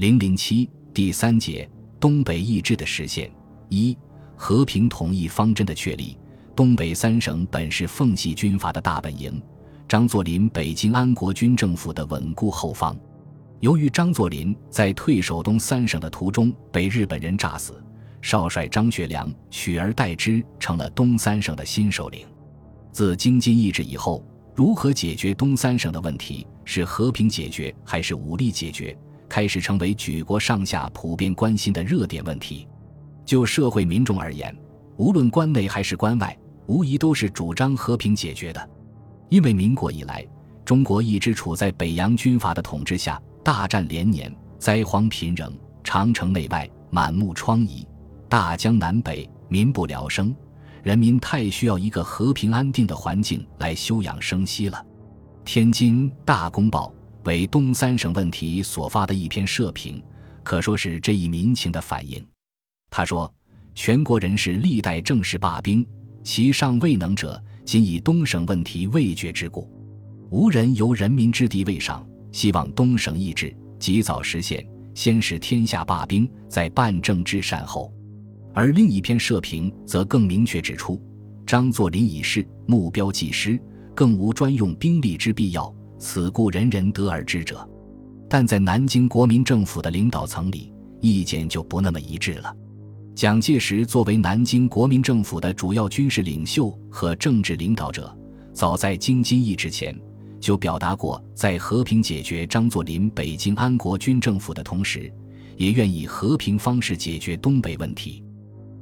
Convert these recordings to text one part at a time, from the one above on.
零零七第三节东北易帜的实现一和平统一方针的确立。东北三省本是奉系军阀的大本营，张作霖北京安国军政府的稳固后方。由于张作霖在退守东三省的途中被日本人炸死，少帅张学良取而代之，成了东三省的新首领。自京津易帜以后，如何解决东三省的问题，是和平解决还是武力解决，开始成为举国上下普遍关心的热点问题。就社会民众而言，无论关内还是关外，无疑都是主张和平解决的。因为民国以来，中国一直处在北洋军阀的统治下。大战连年，灾荒频仍，长城内外满目疮痍，大江南北民不聊生，人民太需要一个和平安定的环境来休养生息了。天津《大公报》为东三省问题所发的一篇社评，可说是这一民情的反映。他说：“全国人士历代正式罢兵，其尚未能者，仅以东省问题未决之故，无人由人民之地未上。”希望东省意志及早实现，先使天下罢兵，再办政治善后。而另一篇社评则更明确指出，张作霖已逝，目标既失，更无专用兵力之必要，此故人人得而知者。但在南京国民政府的领导层里，意见就不那么一致了。蒋介石作为南京国民政府的主要军事领袖和政治领导者，早在京津易之前。就表达过，在和平解决张作霖北京安国军政府的同时，也愿以和平方式解决东北问题。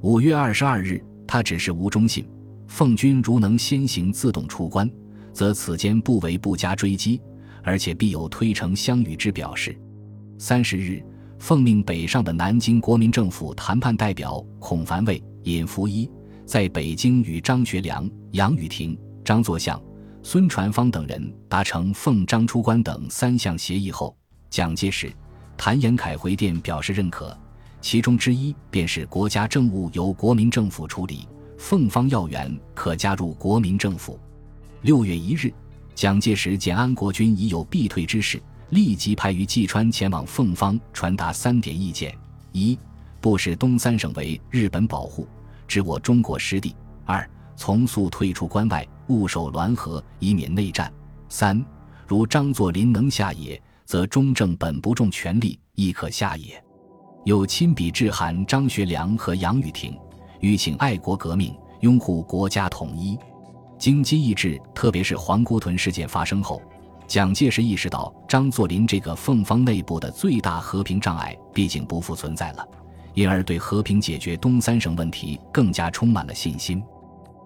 五月二十二日，他指示吴忠信，奉军如能先行自动出关，则此间不为不加追击，而且必有推诚相与之表示。三十日，奉命北上的南京国民政府谈判代表孔繁卫、尹福一，在北京与张学良、杨宇霆、张作相。孙传芳等人达成奉张出关等三项协议后，蒋介石、谭延闿回电表示认可，其中之一便是国家政务由国民政府处理，奉方要员可加入国民政府。六月一日，蒋介石见安国军已有必退之势，立即派于济川前往奉方传达三点意见：一、不使东三省为日本保护，置我中国失地；二、从速退出关外。固守滦河，以免内战。三，如张作霖能下野，则中正本不重权力，亦可下野。又亲笔致函张学良和杨宇霆，欲请爱国革命，拥护国家统一。京津易帜，特别是黄姑屯事件发生后，蒋介石意识到张作霖这个奉方内部的最大和平障碍毕竟不复存在了，因而对和平解决东三省问题更加充满了信心。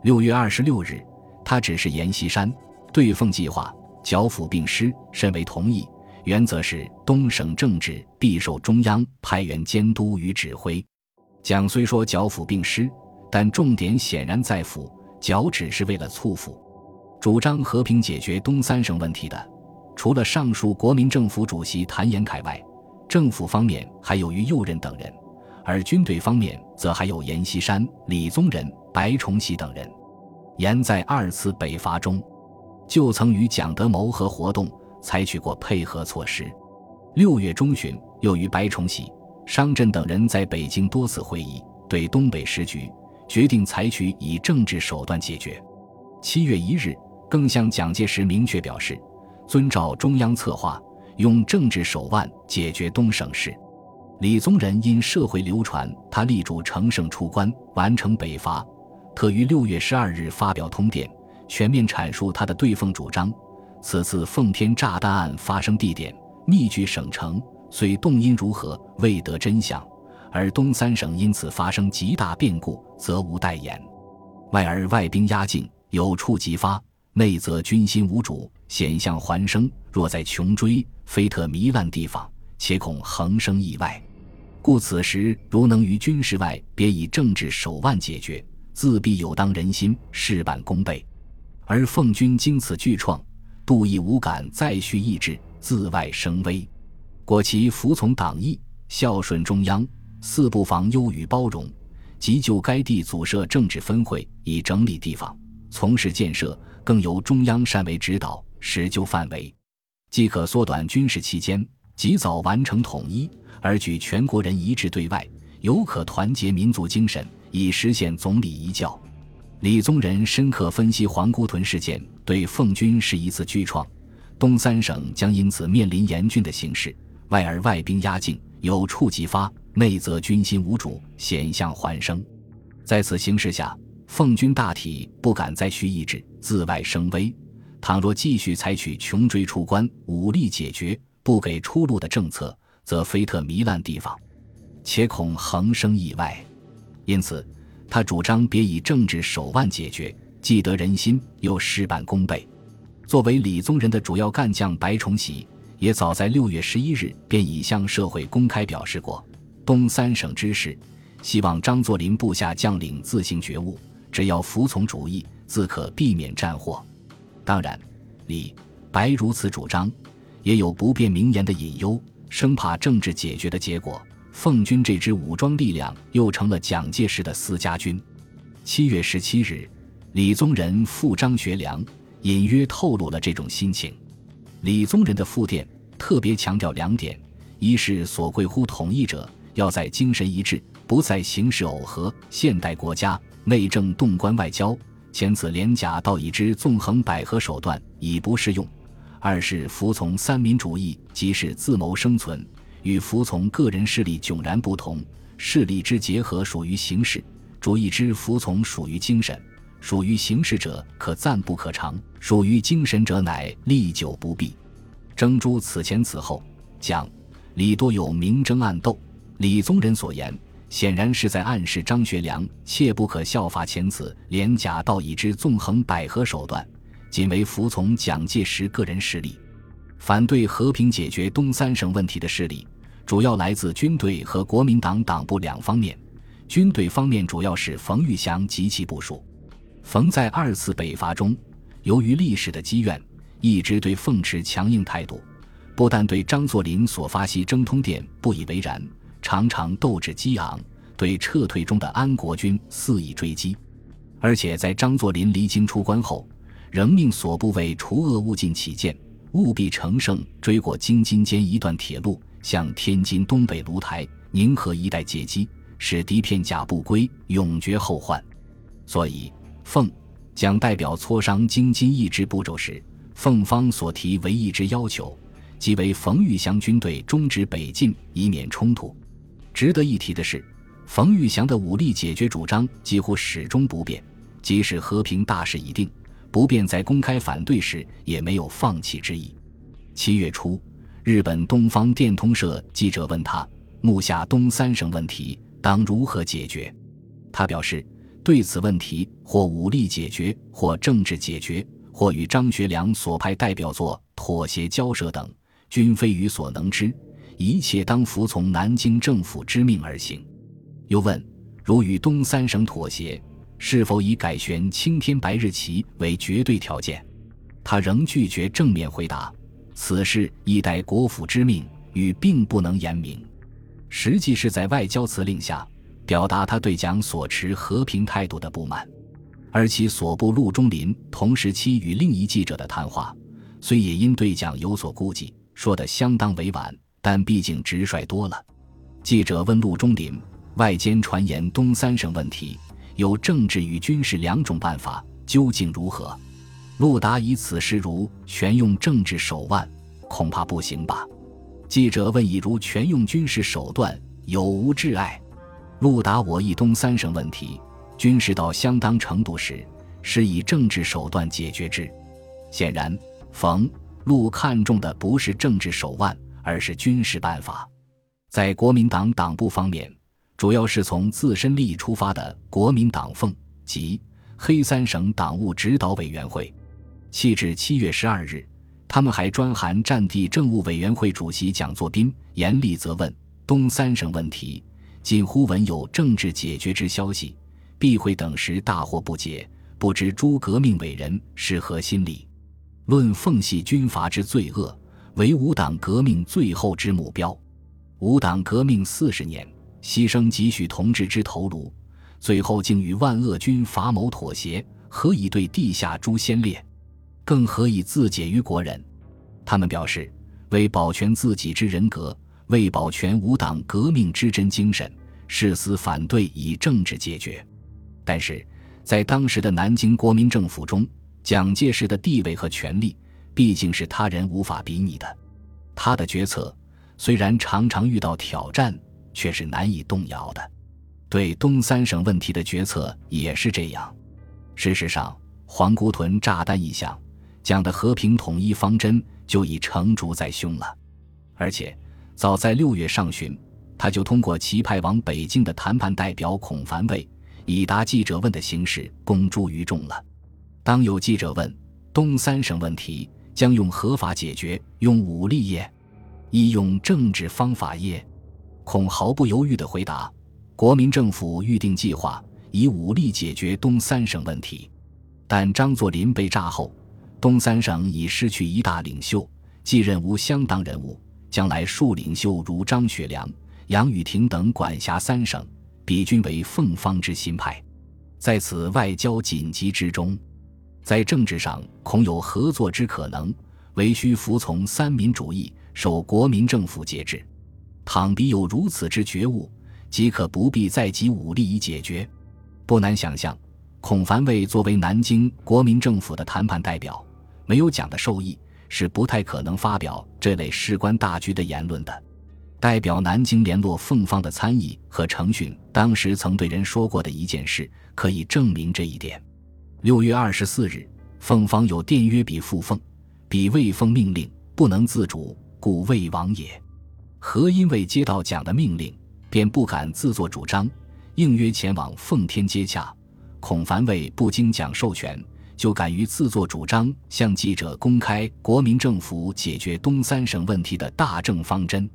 六月二十六日。他指示阎锡山对奉计划剿抚并施，甚为同意。原则是东省政治必受中央派员监督与指挥。蒋虽说剿抚并施，但重点显然在抚，剿只是为了促抚。主张和平解决东三省问题的，除了上述国民政府主席谭延闿外，政府方面还有于右任等人，而军队方面则还有阎锡山、李宗仁、白崇禧等人。严在二次北伐中，就曾与蒋德谋和活动采取过配合措施。六月中旬，又与白崇禧、商震等人在北京多次会议，对东北时局决定采取以政治手段解决。七月一日，更向蒋介石明确表示，遵照中央策划，用政治手腕解决东省事。李宗仁因社会流传他力主乘胜出关，完成北伐。特于六月十二日发表通电，全面阐述他的对奉主张。此次奉天炸弹案发生地点、密居省城，虽动因如何未得真相，而东三省因此发生极大变故，则无待言。外而外兵压境，有处即发；内则军心无主，险象环生。若在穷追，非特糜烂地方，且恐横生意外。故此时如能于军事外别以政治手腕解决。自必有当人心，事半功倍。而奉军经此巨创，度亦无敢再续意志，自外生威。果其服从党意，孝顺中央，四不妨优与包容，即就该地组设政治分会，以整理地方，从事建设，更由中央善为指导，使就范围，即可缩短军事期间，及早完成统一，而举全国人一致对外，犹可团结民族精神，以实现总理遗教。李宗仁深刻分析皇姑屯事件对奉军是一次巨创，东三省将因此面临严峻的形势。外而外兵压境，有触即发；内则军心无主，险象环生。在此形势下，奉军大体不敢再蓄意志，自外生威。倘若继续采取穷追出关、武力解决、不给出路的政策，则非特糜烂地方，且恐横生意外。因此。他主张别以政治手腕解决，既得人心，又事半功倍。作为李宗仁的主要干将，白崇禧也早在六月十一日便已向社会公开表示过：东三省之事，希望张作霖部下将领自行觉悟，只要服从主义，自可避免战祸。当然，李白如此主张，也有不便明言的隐忧，生怕政治解决的结果。奉军这支武装力量又成了蒋介石的私家军。七月十七日，李宗仁赴张学良，隐约透露了这种心情。李宗仁的复电特别强调两点：一是所贵乎统一者，要在精神一致，不在形式耦合。现代国家内政动关外交，前此廉甲道以之纵横捭阖手段已不适用；二是服从三民主义，即是自谋生存。与服从个人势力迥然不同，势力之结合属于形式，主义之服从属于精神。属于形式者可暂不可长，属于精神者乃历久不弊。征诸此前此后，讲李多有明争暗斗。李宗仁所言，显然是在暗示张学良切不可效法前此连假道义之纵横捭阖手段，仅为服从蒋介石个人势力。反对和平解决东三省问题的势力，主要来自军队和国民党党部两方面。军队方面主要是冯玉祥及其部属。冯在二次北伐中，由于历史的积怨，一直对奉持强硬态度，不但对张作霖所发西征通电不以为然，常常斗志激昂，对撤退中的安国军肆意追击，而且在张作霖离京出关后，仍命所部为除恶务尽起见。务必乘胜追过京津间一段铁路，向天津东北芦台、宁河一带截击，使敌片甲不归，永绝后患。所以，奉蒋代表磋商京津易支步骤时，奉方所提唯一之要求，即为冯玉祥军队终止北进，以免冲突。值得一提的是，冯玉祥的武力解决主张几乎始终不变，即使和平大势已定。不便在公开反对时，也没有放弃之意。七月初，日本东方电通社记者问他：“目下东三省问题当如何解决？”他表示：“对此问题，或武力解决，或政治解决，或与张学良所派代表作妥协交涉等，均非予所能知。一切当服从南京政府之命而行。”又问：“如与东三省妥协？”是否以改悬青天白日旗为绝对条件？他仍拒绝正面回答。此事亦待国府之命，与并不能言明。实际是在外交辞令下，表达他对蒋所持和平态度的不满。而其所部陆中林同时期与另一记者的谈话，虽也因对蒋有所顾忌，说得相当委婉，但毕竟直率多了。记者问陆中林：外间传言东三省问题。有政治与军事两种办法，究竟如何？陆达以此事如全用政治手腕，恐怕不行吧？记者问：以如全用军事手段，有无挚碍？陆达：我一东三省问题，军事到相当程度时，是以政治手段解决之。显然，冯陆看重的不是政治手腕，而是军事办法。在国民党党部方面。主要是从自身利益出发的国民党奉及黑三省党务指导委员会，弃至七月十二日，他们还专函战地政务委员会主席蒋作斌，严厉责问东三省问题，近乎闻有政治解决之消息，必会等时大惑不解，不知诸革命伟人是何心理？论奉系军阀之罪恶，为吾党革命最后之目标。吾党革命四十年。牺牲几许同志之头颅，最后竟与万恶军阀谋妥协，何以对地下诸先烈？更何以自解于国人？他们表示，为保全自己之人格，为保全无党革命之真精神，誓死反对以政治解决。但是，在当时的南京国民政府中，蒋介石的地位和权力毕竟是他人无法比拟的。他的决策虽然常常遇到挑战，却是难以动摇的。对东三省问题的决策也是这样。事实上，黄姑屯炸弹一响，蒋的和平统一方针就已成竹在胸了。而且，早在六月上旬，他就通过其派往北京的谈判代表孔繁卫。以答记者问的形式公诸于众了。当有记者问东三省问题将用合法解决，用武力耶，亦用政治方法耶？孔毫不犹豫地回答：国民政府预定计划以武力解决东三省问题。但张作霖被炸后，东三省已失去一大领袖，继任无相当人物，将来树领袖如张学良、杨宇霆等管辖三省。彼均为奉方之新派，在此外交紧急之中，在政治上恐有合作之可能，唯需服从三民主义，受国民政府节制。倘彼有如此之觉悟，即可不必再集武力以解决。不难想象，孔繁卫作为南京国民政府的谈判代表，没有蒋的授意，是不太可能发表这类事关大局的言论的。代表南京联络奉方的参议和程训，当时曾对人说过的一件事，可以证明这一点。六月二十四日，奉方有电约比复奉，比未奉命令，不能自主，故未往也。何因为接到蒋的命令，便不敢自作主张，应约前往奉天接洽。孔繁卫不经蒋授权，就敢于自作主张，向记者公开国民政府解决东三省问题的大政方针。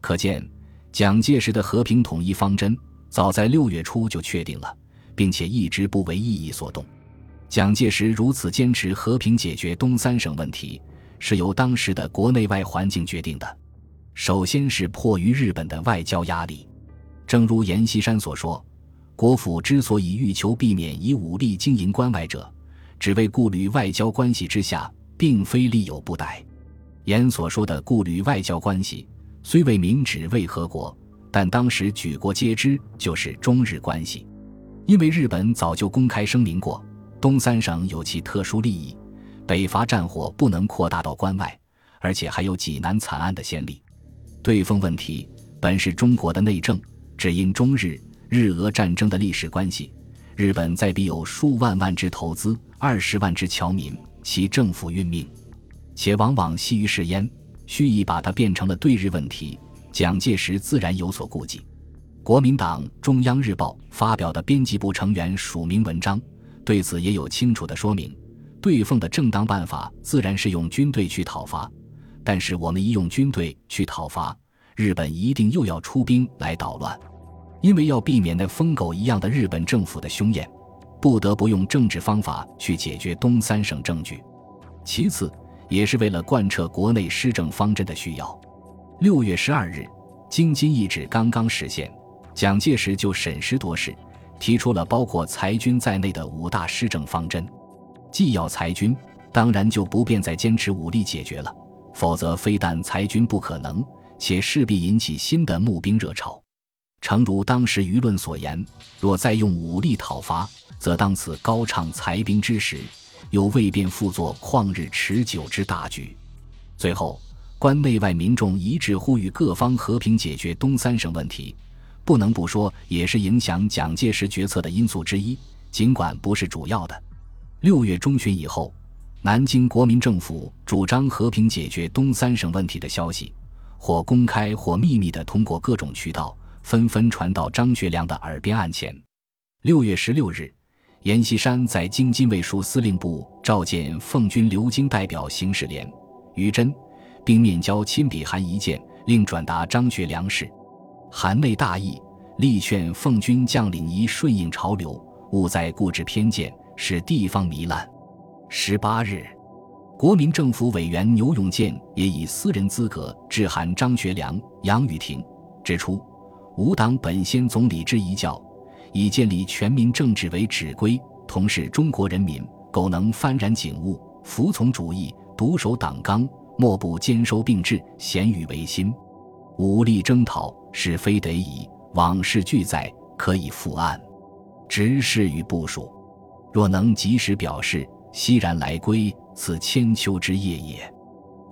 可见，蒋介石的和平统一方针早在六月初就确定了，并且一直不为意义所动。蒋介石如此坚持和平解决东三省问题，是由当时的国内外环境决定的。首先是迫于日本的外交压力。正如阎锡山所说：“国府之所以欲求避免以武力经营关外者，只为顾虑外交关系之下，并非力有不逮。”严所说的顾虑外交关系。虽未明指为何国，但当时举国皆知，就是中日关系。因为日本早就公开声明过，东三省有其特殊利益，北伐战火不能扩大到关外，而且还有济南惨案的先例。对奉问题本是中国的内政，只因中日、日俄战争的历史关系，日本在彼有数万万之投资，二十万之侨民，其政府运命，且往往系于世焉。蓄意把它变成了对日问题，蒋介石自然有所顾忌。国民党中央日报发表的编辑部成员署名文章，对此也有清楚的说明。对奉的正当办法自然是用军队去讨伐，但是我们一用军队去讨伐，日本一定又要出兵来捣乱，因为要避免那疯狗一样的日本政府的凶焰，不得不用政治方法去解决东三省政局。其次。也是为了贯彻国内施政方针的需要。六月十二日，京津易旨刚刚实现，蒋介石就审时度势，提出了包括裁军在内的五大施政方针。既要裁军，当然就不便再坚持武力解决了，否则非但裁军不可能，且势必引起新的募兵热潮。诚如当时舆论所言，若再用武力讨伐，则当此高唱裁兵之时。又未便复作旷日持久之大局。最后，关内外民众一致呼吁各方和平解决东三省问题，不能不说也是影响蒋介石决策的因素之一，尽管不是主要的。六月中旬以后，南京国民政府主张和平解决东三省问题的消息，或公开或秘密地通过各种渠道，纷纷传到张学良的耳边案前。六月十六日。阎锡山在京津卫戍司令部召见奉军刘京代表邢世廉、于真，并面交亲笔函一件，另转达张学良事。函内大意，力劝奉军将领宜顺应潮流，勿再固执偏见，使地方糜烂。十八日，国民政府委员牛永健也以私人资格致函张学良、杨宇霆，指出：吾党本先总理之遗教。以建立全民政治为指归，同是中国人民，苟能幡然醒悟，服从主义，独守党纲，莫不兼收并治，咸与维新。武力征讨，是非得已，往事俱在，可以复案。执事与部署，若能及时表示，熙然来归，此千秋之业也。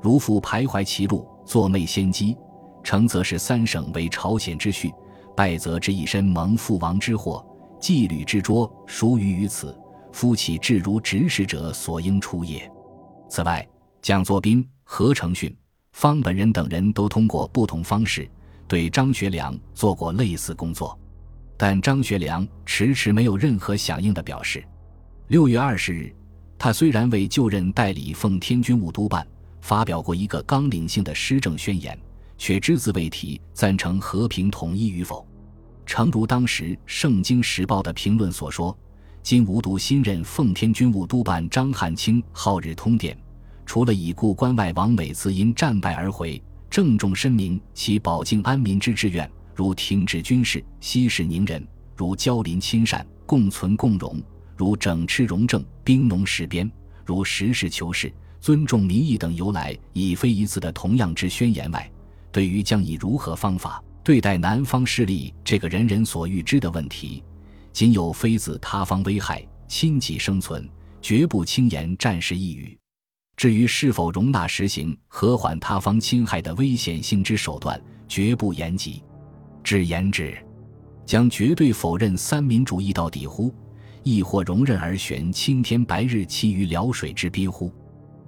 如复徘徊歧路，作昧先机，成则是三省为朝鲜之序，败则之一身蒙父王之祸，纪律之拙，孰于于此？夫岂至如执事者所应出也。此外，蒋作斌、何成训、方本人等人都通过不同方式对张学良做过类似工作，但张学良迟迟没有任何响应的表示。六月二十日，他虽然为就任代理奉天军务督办发表过一个纲领性的施政宣言，却只字未提赞成和平统一与否。诚如当时《圣经时报》的评论所说。今无独新任奉天军务督办张汉卿号日通电，除了已故关外王每次因战败而回，郑重申明其保境安民之志愿，如停止军事、息事宁人，如交邻亲善、共存共荣，如整饬戎政、兵农事边，如实事求是、尊重民意等由来已非一次的同样之宣言外，对于将以如何方法对待南方势力这个人人所欲知的问题。仅有非自他方危害，亲己生存，绝不轻言战时一语。至于是否容纳实行和缓他方侵害的危险性之手段，绝不言及。只言之，将绝对否认三民主义到底乎？亦或容忍而悬青天白日栖于辽水之滨乎？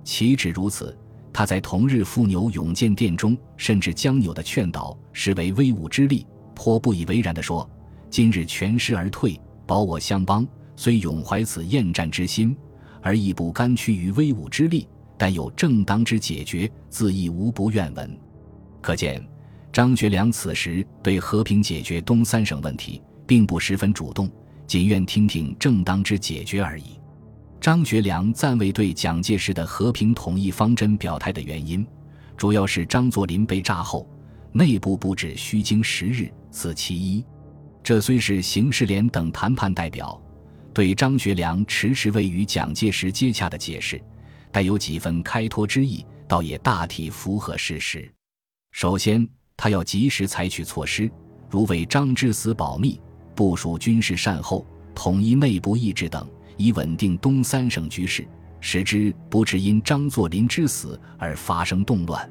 岂止如此？他在同日赴牛永建殿中，甚至将纽的劝导视为威武之力，颇不以为然地说。今日全师而退，保我相邦，虽永怀此厌战之心，而亦不甘屈于威武之力。但有正当之解决，自亦无不愿闻。可见，张学良此时对和平解决东三省问题，并不十分主动，仅愿听听正当之解决而已。张学良暂未对蒋介石的和平统一方针表态的原因，主要是张作霖被炸后，内部布置虚惊十日，此其一。这虽是邢世廉等谈判代表对张学良迟迟未与蒋介石接洽的解释，带有几分开脱之意，倒也大体符合事实。首先，他要及时采取措施，如为张之死保密、部署军事善后、统一内部意志等，以稳定东三省局势，使之不致因张作霖之死而发生动乱。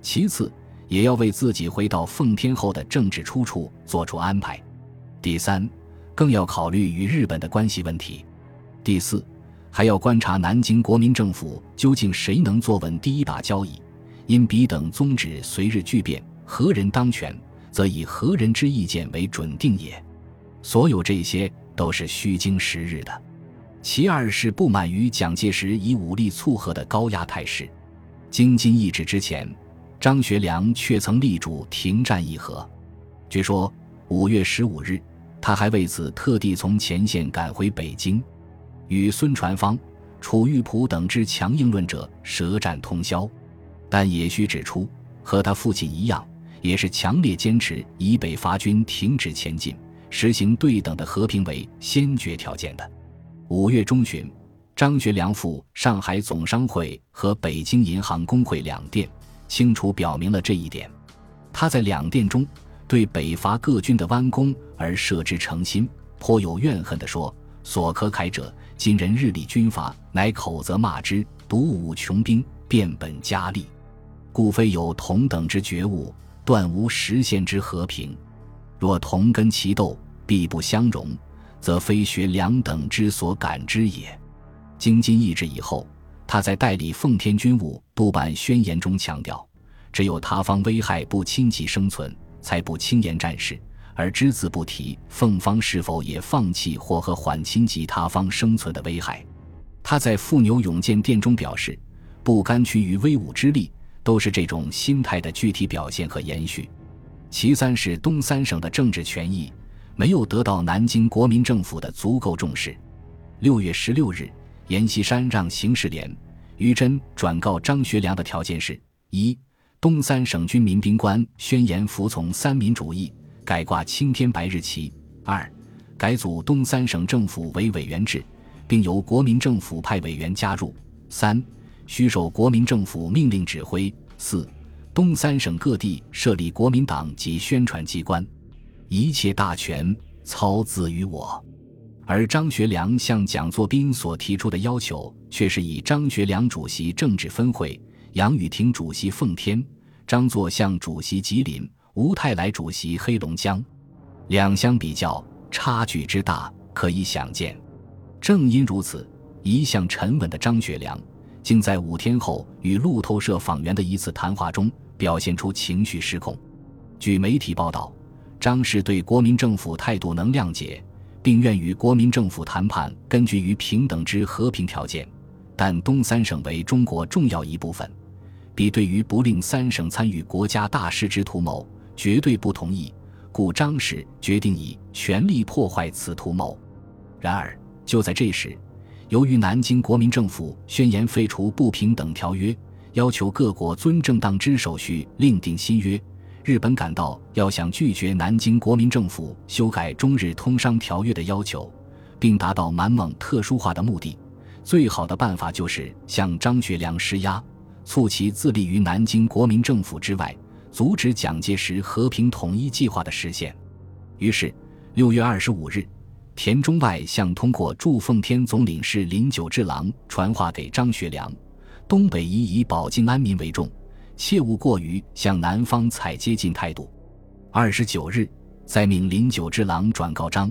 其次，也要为自己回到奉天后的政治出处做出安排。第三，更要考虑与日本的关系问题。第四，还要观察南京国民政府究竟谁能坐稳第一把交椅。因彼等宗旨随日巨变，何人当权，则以何人之意见为准定也。所有这些都是虚惊时日的。其二是不满于蒋介石以武力促和的高压态势。京津易帜之前，张学良却曾力主停战议和。据说五月十五日。他还为此特地从前线赶回北京，与孙传芳、楚玉璞等之强硬论者舌战通宵。但也需指出，和他父亲一样，也是强烈坚持以北伐军停止前进、实行对等的和平为先决条件的。五月中旬，张学良赴上海总商会和北京银行工会两电，清楚表明了这一点。他在两电中。对北伐各军的弯弓而射之诚心，颇有怨恨地说：“所可慨者，今人日理军阀，乃口则骂之，独武穷兵，变本加厉，故非有同等之觉悟，断无实现之和平。若同根齐斗，必不相容，则非学两等之所感之也。”京津易帜以后，他在代理奉天军务督办宣言中强调：“只有他方危害不侵及生存。”才不轻言战事，而只字不提奉方是否也放弃或和缓侵及他方生存的危害。他在富牛永建殿中表示，不甘屈于威武之力，都是这种心态的具体表现和延续。其三是东三省的政治权益没有得到南京国民政府的足够重视。六月十六日，阎锡山让邢世廉、于真转告张学良的条件是：一。东三省军民兵官宣言服从三民主义，改挂青天白日旗。二，改组东三省政府为委员制，并由国民政府派委员加入。三，需受国民政府命令指挥。四，东三省各地设立国民党及宣传机关，一切大权操自于我。而张学良向蒋作斌所提出的要求，却是以张学良主席政治分会，杨宇霆主席奉天，张作相主席吉林，吴泰来主席黑龙江。两相比较，差距之大，可以想见。正因如此，一向沉稳的张学良，竟在五天后与路透社访员的一次谈话中。表现出情绪失控。据媒体报道，张氏对国民政府态度能谅解，并愿与国民政府谈判，根据于平等之和平条件。但东三省为中国重要一部分，彼对于不令三省参与国家大事之图谋，绝对不同意。故张氏决定以全力破坏此图谋。然而，就在这时，由于南京国民政府宣言废除不平等条约。要求各国遵正当之手续另订新约。日本感到要想拒绝南京国民政府修改中日通商条约的要求，并达到满蒙特殊化的目的，最好的办法就是向张学良施压，促其自立于南京国民政府之外，阻止蒋介石和平统一计划的实现。于是，六月二十五日，田中外向通过驻奉天总领事林久治郎传话给张学良。东北宜以保境安民为重，切勿过于向南方采接近态度。二十九日，再命林九之郎转告张，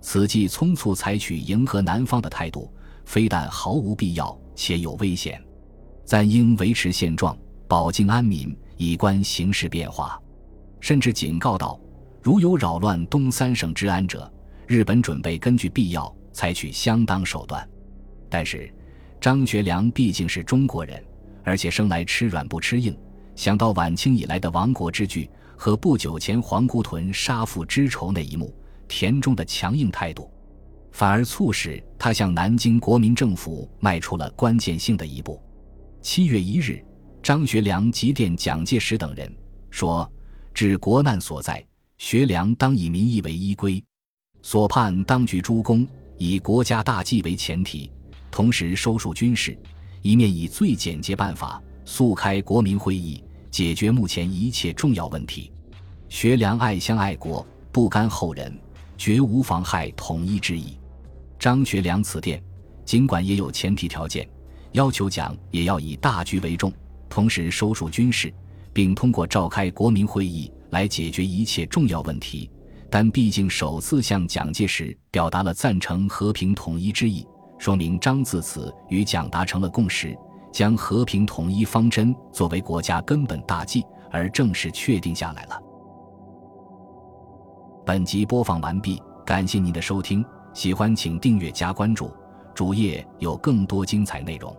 此计匆促采取迎合南方的态度，非但毫无必要，且有危险，暂应维持现状，保境安民，以观形势变化。甚至警告道，如有扰乱东三省治安者，日本准备根据必要采取相当手段。但是。张学良毕竟是中国人，而且生来吃软不吃硬。想到晚清以来的亡国之剧和不久前皇姑屯杀父之仇那一幕，田中的强硬态度，反而促使他向南京国民政府迈出了关键性的一步。七月一日，张学良急电蒋介石等人说：“治国难所在，学良当以民意为依归，所盼当局诸公以国家大计为前提。”同时收束军事，一面以最简洁办法速开国民会议，解决目前一切重要问题。学良爱乡爱国，不甘后人，绝无妨害统一之意。张学良此电尽管也有前提条件，要求蒋也要以大局为重，同时收束军事，并通过召开国民会议来解决一切重要问题。但毕竟首次向蒋介石表达了赞成和平统一之意。说明张自此与蒋达成了共识，将和平统一方针作为国家根本大计而正式确定下来了。本集播放完毕，感谢您的收听，喜欢请订阅加关注，主页有更多精彩内容。